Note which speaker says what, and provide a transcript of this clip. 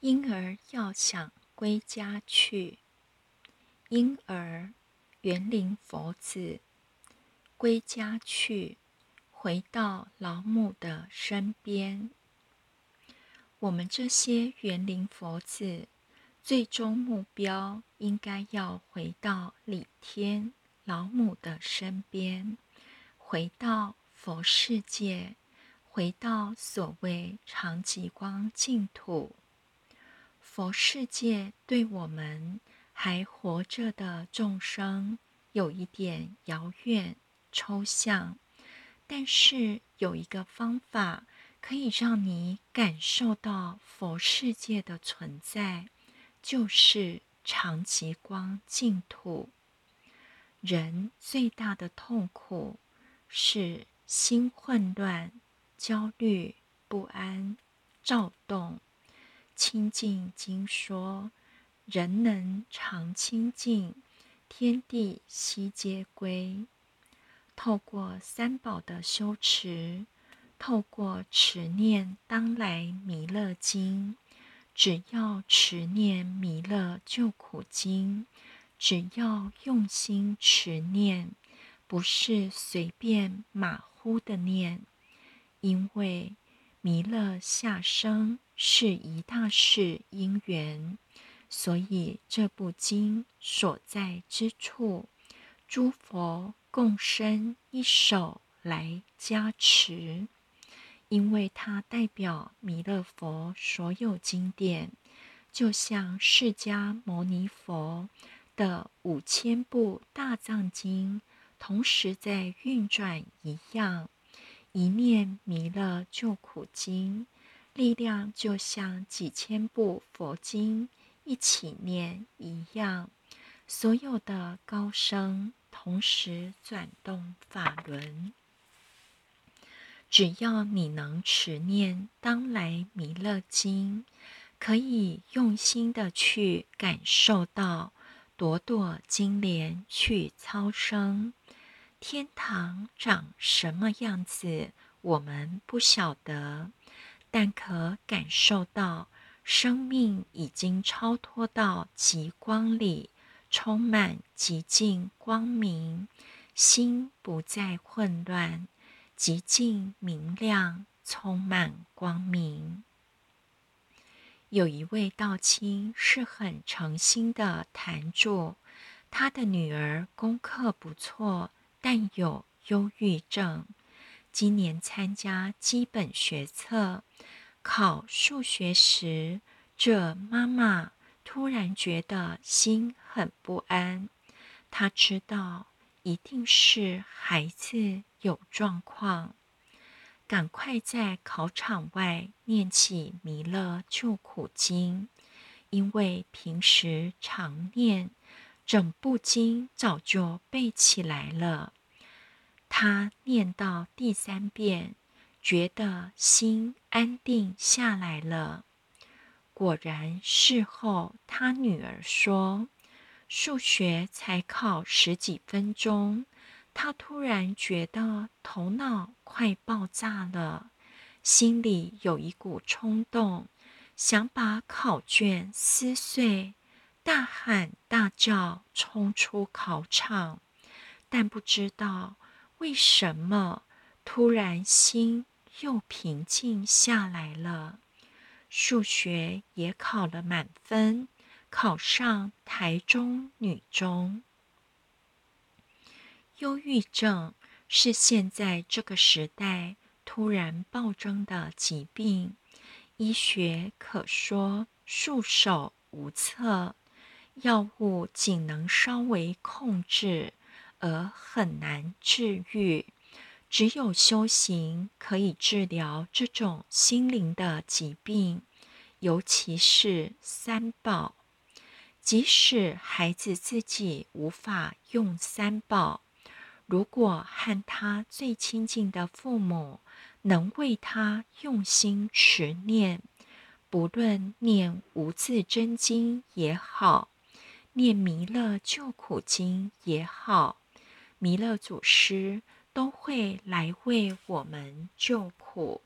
Speaker 1: 婴儿要想归家去，婴儿园林佛子归家去，回到老母的身边。我们这些园林佛子，最终目标应该要回到李天老母的身边，回到佛世界，回到所谓长极光净土。佛世界对我们还活着的众生有一点遥远、抽象，但是有一个方法可以让你感受到佛世界的存在，就是长极光净土。人最大的痛苦是心混乱、焦虑、不安、躁动。清净经说：“人能常清净，天地悉皆归。”透过三宝的修持，透过持念当来弥勒经，只要持念弥勒救苦经，只要用心持念，不是随便马虎的念，因为弥勒下生。是一大事因缘，所以这部经所在之处，诸佛共生一手来加持，因为它代表弥勒佛所有经典，就像释迦牟尼佛的五千部大藏经同时在运转一样，一念弥勒救苦经。力量就像几千部佛经一起念一样，所有的高僧同时转动法轮。只要你能持念当来弥勒经，可以用心的去感受到朵朵金莲去超生。天堂长什么样子，我们不晓得。但可感受到，生命已经超脱到极光里，充满极尽光明，心不再混乱，极尽明亮，充满光明。有一位道亲是很诚心的坛主，他的女儿功课不错，但有忧郁症。今年参加基本学测考数学时，这妈妈突然觉得心很不安。她知道一定是孩子有状况，赶快在考场外念起《弥勒救苦经》，因为平时常念，整部经早就背起来了。他念到第三遍，觉得心安定下来了。果然，事后他女儿说，数学才考十几分钟，他突然觉得头脑快爆炸了，心里有一股冲动，想把考卷撕碎，大喊大叫冲出考场，但不知道。为什么突然心又平静下来了？数学也考了满分，考上台中女中。忧郁症是现在这个时代突然暴增的疾病，医学可说束手无策，药物仅能稍微控制。而很难治愈，只有修行可以治疗这种心灵的疾病，尤其是三宝。即使孩子自己无法用三宝，如果和他最亲近的父母能为他用心持念，不论念无字真经也好，念弥勒救苦经也好。弥勒祖师都会来为我们救苦。